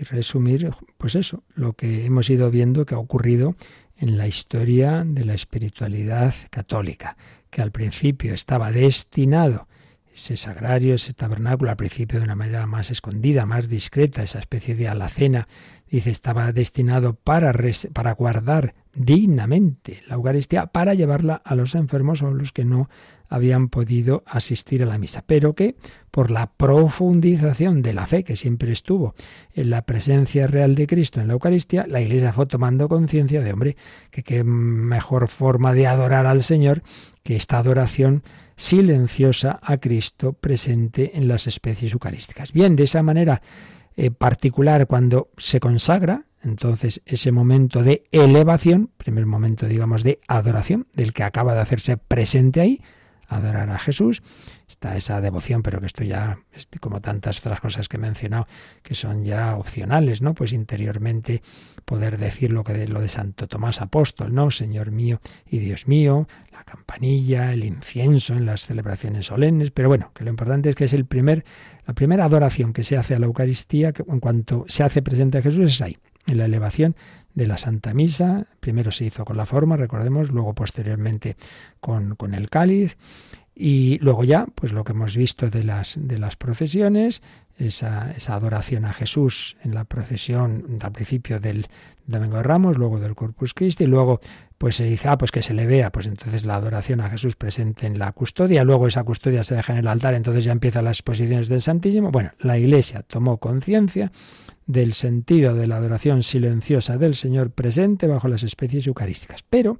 y resumir, pues eso, lo que hemos ido viendo que ha ocurrido en la historia de la espiritualidad católica, que al principio estaba destinado ese sagrario, ese tabernáculo, al principio de una manera más escondida, más discreta, esa especie de alacena, dice, estaba destinado para, para guardar dignamente la Eucaristía, para llevarla a los enfermos o a los que no habían podido asistir a la misa, pero que por la profundización de la fe que siempre estuvo en la presencia real de Cristo en la Eucaristía, la Iglesia fue tomando conciencia de, hombre, que qué mejor forma de adorar al Señor que esta adoración silenciosa a Cristo presente en las especies eucarísticas. Bien, de esa manera eh, particular, cuando se consagra, entonces ese momento de elevación, primer momento, digamos, de adoración, del que acaba de hacerse presente ahí, adorar a Jesús, está esa devoción, pero que esto ya, como tantas otras cosas que he mencionado, que son ya opcionales, ¿no? Pues interiormente poder decir lo que de, lo de Santo Tomás Apóstol, ¿no? Señor mío y Dios mío, la campanilla, el incienso en las celebraciones solemnes, pero bueno, que lo importante es que es el primer, la primera adoración que se hace a la Eucaristía, que en cuanto se hace presente a Jesús es ahí, en la elevación de la Santa Misa. Primero se hizo con la forma, recordemos, luego posteriormente con, con el cáliz. Y luego ya, pues lo que hemos visto de las, de las procesiones, esa, esa, adoración a Jesús en la procesión al principio del Domingo de Ramos, luego del Corpus Christi, y luego pues se dice, ah, pues que se le vea, pues entonces la adoración a Jesús presente en la custodia, luego esa custodia se deja en el altar, entonces ya empiezan las exposiciones del Santísimo. Bueno, la Iglesia tomó conciencia del sentido de la adoración silenciosa del Señor presente bajo las especies eucarísticas. Pero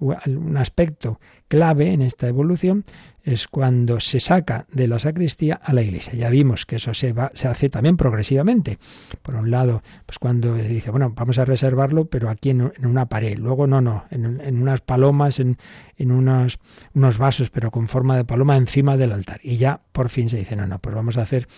un aspecto clave en esta evolución es cuando se saca de la sacristía a la iglesia. Ya vimos que eso se, va, se hace también progresivamente. Por un lado, pues cuando se dice, bueno, vamos a reservarlo, pero aquí en, una pared. Luego, no, no, en, unas palomas, en, en unos, unos vasos, pero con forma de paloma encima del altar. Y ya por fin se dice, no, no, pues vamos a hacer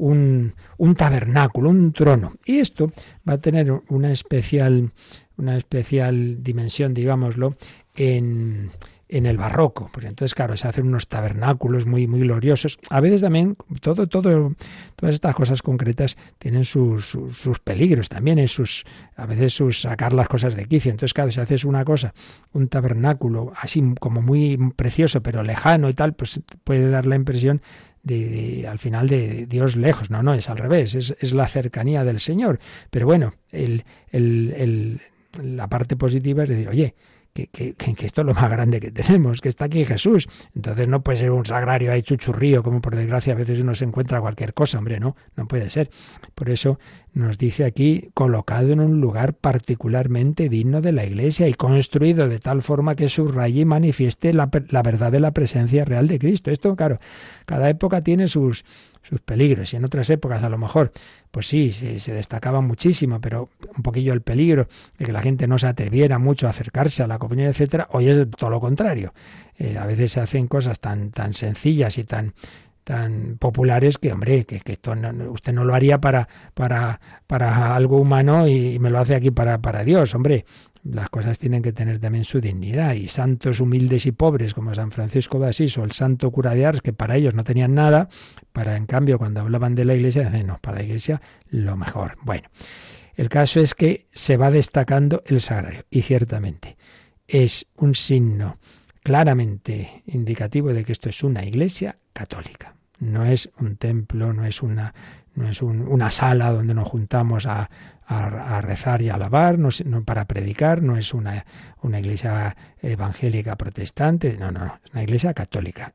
un, un tabernáculo, un trono. Y esto va a tener una especial una especial dimensión, digámoslo, en, en el barroco. Pues entonces, claro, se hacen unos tabernáculos muy, muy gloriosos. A veces también, todo, todo, todas estas cosas concretas tienen sus, sus, peligros también, es sus, a veces sus sacar las cosas de quicio. Entonces, claro, si haces una cosa, un tabernáculo así como muy precioso, pero lejano y tal, pues puede dar la impresión de, al final de Dios lejos. No, no, es al revés, es, es la cercanía del Señor. Pero bueno, el, el, el la parte positiva es decir, oye, que, esto es lo más grande que tenemos, que está aquí Jesús. Entonces no puede ser un sagrario ahí chuchurrío, como por desgracia a veces uno se encuentra cualquier cosa, hombre, no, no puede ser. Por eso nos dice aquí, colocado en un lugar particularmente digno de la iglesia y construido de tal forma que subraye y manifieste la, la verdad de la presencia real de Cristo. Esto, claro, cada época tiene sus, sus peligros. Y en otras épocas a lo mejor, pues sí, se, destacaba muchísimo, pero un poquillo el peligro de que la gente no se atreviera mucho a acercarse a la comunión, etcétera, hoy es todo lo contrario. Eh, a veces se hacen cosas tan, tan sencillas y tan tan populares que hombre que, esto usted no lo haría para para para algo humano y, me lo hace aquí para para Dios hombre las cosas tienen que tener también su dignidad y santos humildes y pobres como San Francisco de Asís o el santo cura de Ars que para ellos no tenían nada, para en cambio cuando hablaban de la iglesia decían, no, para la iglesia lo mejor. Bueno, el caso es que se va destacando el sagrario y ciertamente es un signo claramente indicativo de que esto es una iglesia católica. No es un templo, no es una, no es una sala donde nos juntamos a, a, rezar y a alabar, no, para predicar, no es una, una iglesia evangélica protestante, no, no, no, es una iglesia católica.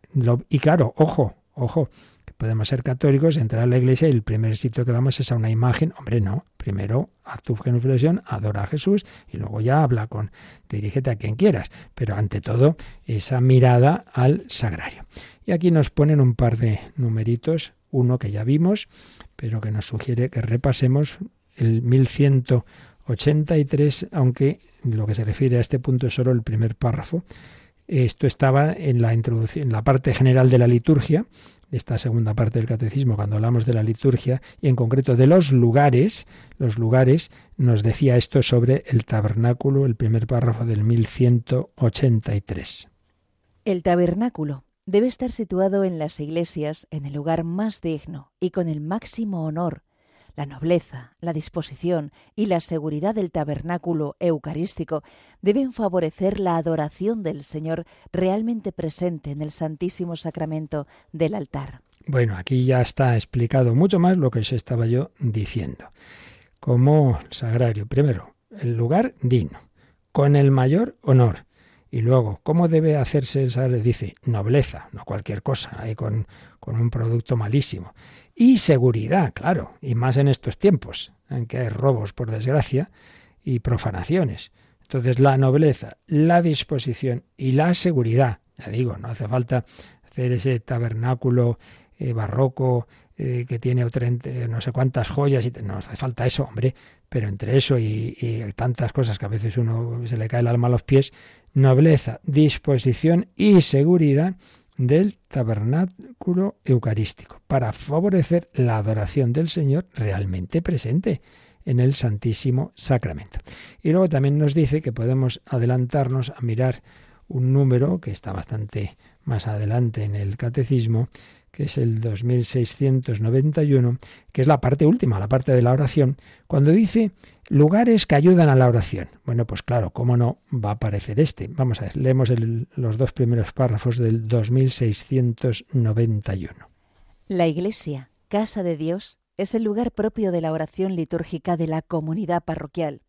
y claro, ojo, ojo, que podemos ser católicos, entrar a la iglesia y el primer sitio que vamos es a una imagen, hombre, no, primero haz tu genuflexión, adora a Jesús y luego ya habla con, dirígete a quien quieras, pero ante todo esa mirada al sagrario. Y aquí nos ponen un par de numeritos, uno que ya vimos, pero que nos sugiere que repasemos el 1183, aunque lo que se refiere a este punto es solo el primer párrafo. Esto estaba en la introducción, en la parte general de la liturgia, de esta segunda parte del catecismo, cuando hablamos de la liturgia y en concreto de los lugares, los lugares nos decía esto sobre el tabernáculo, el primer párrafo del 1183. El tabernáculo debe estar situado en las iglesias en el lugar más digno y con el máximo honor la nobleza, la disposición y la seguridad del tabernáculo eucarístico deben favorecer la adoración del Señor realmente presente en el Santísimo Sacramento del altar. Bueno, aquí ya está explicado mucho más lo que os estaba yo diciendo. Como sagrario, primero, el lugar digno, con el mayor honor. Y luego, ¿cómo debe hacerse sagrario? Dice, nobleza, no cualquier cosa, con, con un producto malísimo. Y seguridad, claro, y más en estos tiempos, en que hay robos, por desgracia, y profanaciones. Entonces, la nobleza, la disposición y la seguridad, ya digo, no hace falta hacer ese tabernáculo eh, barroco eh, que tiene no sé cuántas joyas, y no hace falta eso, hombre, pero entre eso y, y tantas cosas que a veces uno se le cae el alma a los pies, nobleza, disposición y seguridad del tabernáculo eucarístico, para favorecer la adoración del Señor realmente presente en el Santísimo Sacramento. Y luego también nos dice que podemos adelantarnos a mirar un número que está bastante más adelante en el catecismo, que es el 2691, que es la parte última, la parte de la oración, cuando dice lugares que ayudan a la oración. Bueno, pues claro, ¿cómo no va a aparecer este? Vamos a ver, leemos los dos primeros párrafos del 2691. La Iglesia, casa de Dios, es el lugar propio de la oración litúrgica de la comunidad parroquial.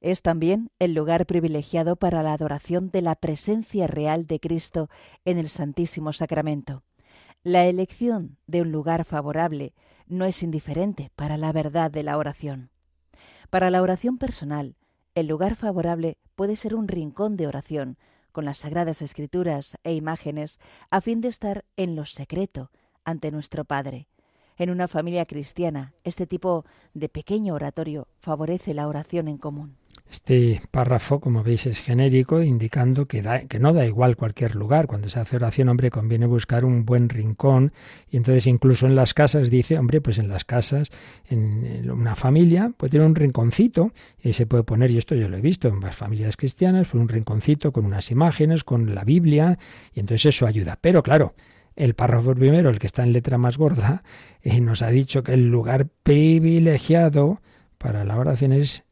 Es también el lugar privilegiado para la adoración de la presencia real de Cristo en el Santísimo Sacramento. La elección de un lugar favorable no es indiferente para la verdad de la oración. Para la oración personal, el lugar favorable puede ser un rincón de oración, con las sagradas escrituras e imágenes, a fin de estar en lo secreto ante nuestro Padre. En una familia cristiana, este tipo de pequeño oratorio favorece la oración en común. Este párrafo, como veis, es genérico, indicando que, que no da igual cualquier lugar. Cuando se hace oración, hombre, conviene buscar un buen rincón. Y entonces incluso en las casas dice, hombre, pues en las casas, en, una familia, puede tener un rinconcito y se puede poner, y esto yo lo he visto en varias familias cristianas, pues un rinconcito con unas imágenes, con la Biblia, y entonces eso ayuda. Pero claro, el párrafo primero, el que está en letra más gorda, eh, nos ha dicho que el lugar privilegiado para la oración es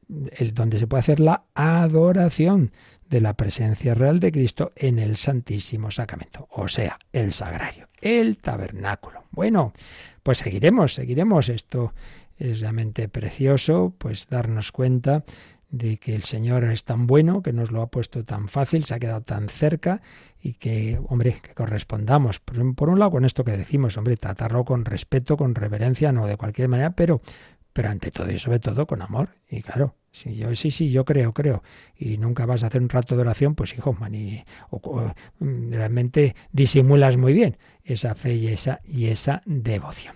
donde se puede hacer la adoración de la presencia real de Cristo en el Santísimo Sacramento, o sea, el sagrario, el tabernáculo. Bueno, pues seguiremos, seguiremos. Esto es realmente precioso, pues darnos cuenta de que el Señor es tan bueno, que nos lo ha puesto tan fácil, se ha quedado tan cerca y que, hombre, que correspondamos. Por, por un lado, con esto que decimos, hombre, tratarlo con respeto, con reverencia, no de cualquier manera, pero, pero ante todo y sobre todo con amor. Y claro, Sí, yo, sí, yo creo, creo. Y nunca vas a hacer un rato de oración, pues hijo, man, mm, realmente disimulas muy bien esa fe y esa, y esa devoción.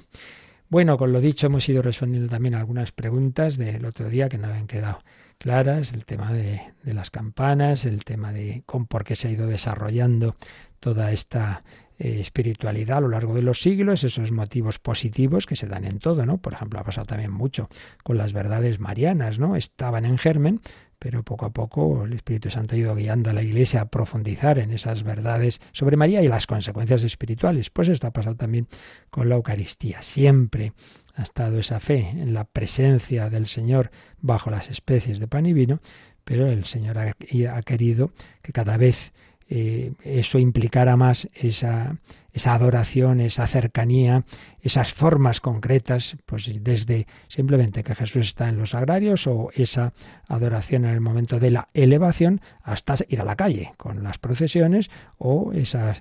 Bueno, con lo dicho hemos ido respondiendo también algunas preguntas del otro día que no habían quedado claras, el tema de, de las campanas, el tema de con, por qué se ha ido desarrollando toda esta espiritualidad a lo largo de los siglos, esos motivos positivos que se dan en todo, ¿no? Por ejemplo, ha pasado también mucho con las verdades marianas, ¿no? Estaban en germen, pero poco a poco el Espíritu Santo ha ido guiando a la Iglesia a profundizar en esas verdades sobre María y las consecuencias espirituales. Pues esto ha pasado también con la Eucaristía. Siempre ha estado esa fe en la presencia del Señor bajo las especies de pan y vino, pero el Señor ha querido que cada vez eh, eso implicara más esa, esa adoración, esa cercanía, esas formas concretas, pues desde simplemente que Jesús está en los agrarios o esa adoración en el momento de la elevación hasta ir a la calle con las procesiones o esa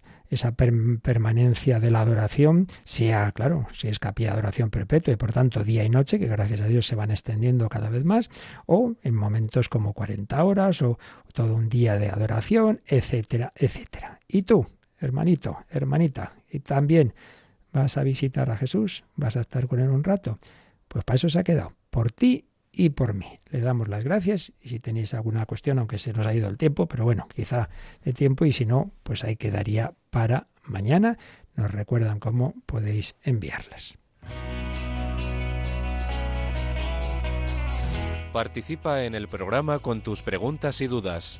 permanencia de la adoración sea, claro, si es capilla de adoración perpetua y por tanto día y noche, que gracias a Dios se van extendiendo cada vez más, o en momentos como 40 horas o todo un día de adoración, etcétera, etcétera. ¿Y tú, hermanito, hermanita, y también vas a visitar a Jesús, vas a estar con él un rato? Pues para eso se ha quedado, por ti y por mí. Le damos las gracias y si tenéis alguna cuestión, aunque se nos ha ido el tiempo, pero bueno, quizá de tiempo y si no, pues ahí quedaría para mañana. Nos recuerdan cómo podéis enviarlas. Participa en el programa con tus preguntas y dudas.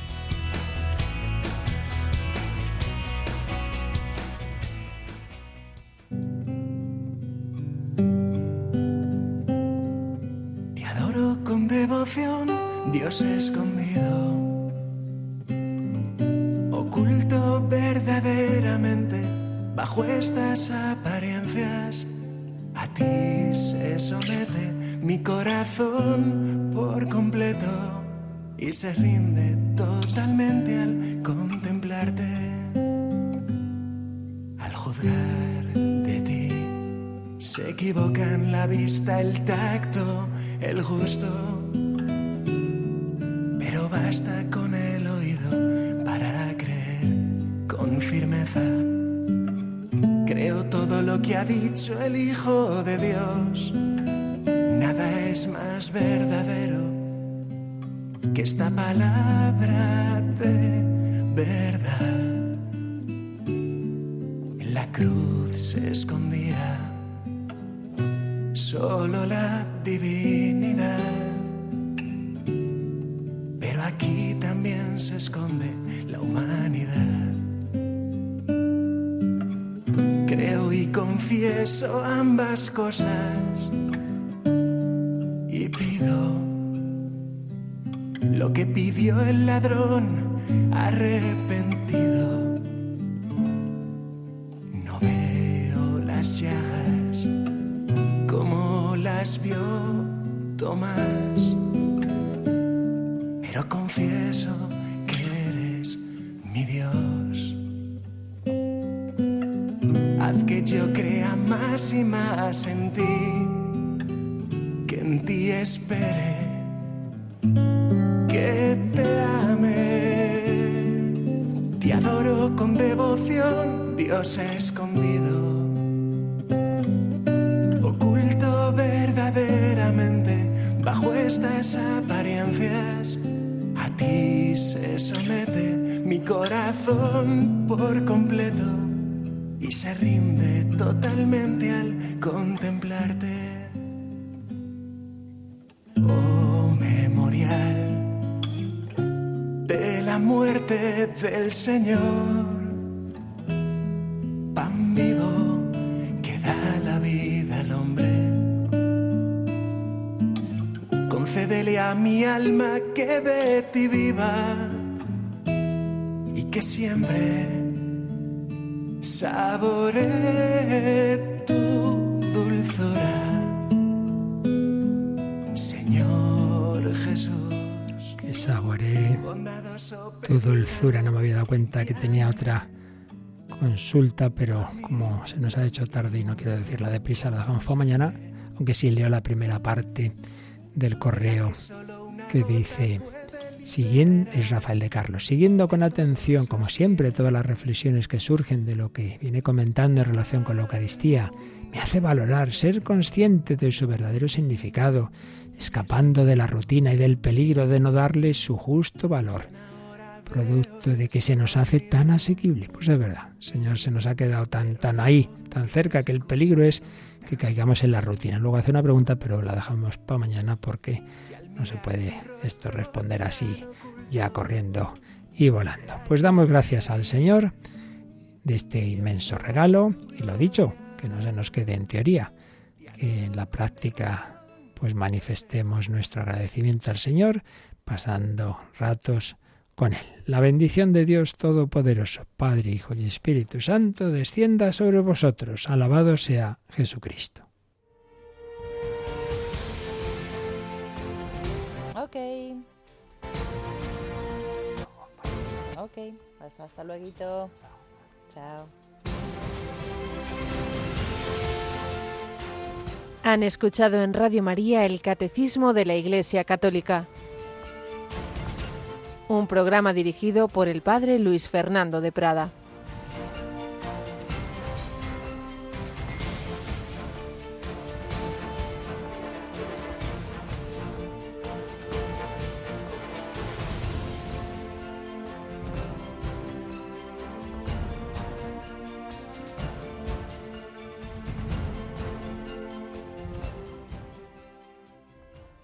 Dios escondido, oculto verdaderamente bajo estas apariencias. A ti se somete mi corazón por completo y se rinde totalmente al contemplarte, al juzgar de ti. Se equivocan la vista, el tacto, el gusto basta con el oído para creer con firmeza. Creo todo lo que ha dicho el Hijo de Dios. Nada es más verdadero que esta palabra de verdad. En la cruz se escondía solo la divinidad pero aquí también se esconde la humanidad. Creo y confieso ambas cosas y pido lo que pidió el ladrón arrepentido. No veo las llagas como las vio Tomás. Pero confieso que eres mi Dios. Haz que yo crea más y más en ti, que en ti espere, que te ame. Te adoro con devoción, Dios escondido. Por completo y se rinde totalmente al contemplarte. Oh memorial de la muerte del Señor, pan vivo que da la vida al hombre. Concédele a mi alma que de ti viva que siempre saboree tu dulzura, Señor Jesús. Que saboree tu dulzura. No me había dado cuenta que tenía otra consulta, pero como se nos ha hecho tarde y no quiero decirla deprisa, la dejamos para mañana, aunque sí leo la primera parte del correo que dice, siguiendo, es Rafael de Carlos, siguiendo con atención, como siempre, todas las reflexiones que surgen de lo que viene comentando en relación con la Eucaristía, me hace valorar, ser consciente de su verdadero significado, escapando de la rutina y del peligro de no darle su justo valor, producto de que se nos hace tan asequible. Pues es verdad, Señor, se nos ha quedado tan, tan ahí, tan cerca, que el peligro es que caigamos en la rutina. Luego hace una pregunta, pero la dejamos para mañana porque no se puede esto responder así, ya corriendo y volando. Pues damos gracias al Señor de este inmenso regalo y lo dicho, que no se nos quede en teoría, que en la práctica pues manifestemos nuestro agradecimiento al Señor pasando ratos con Él. La bendición de Dios Todopoderoso, Padre, Hijo y Espíritu Santo, descienda sobre vosotros. Alabado sea Jesucristo. Ok. Ok, pues hasta luego. Chao. Han escuchado en Radio María el Catecismo de la Iglesia Católica, un programa dirigido por el Padre Luis Fernando de Prada.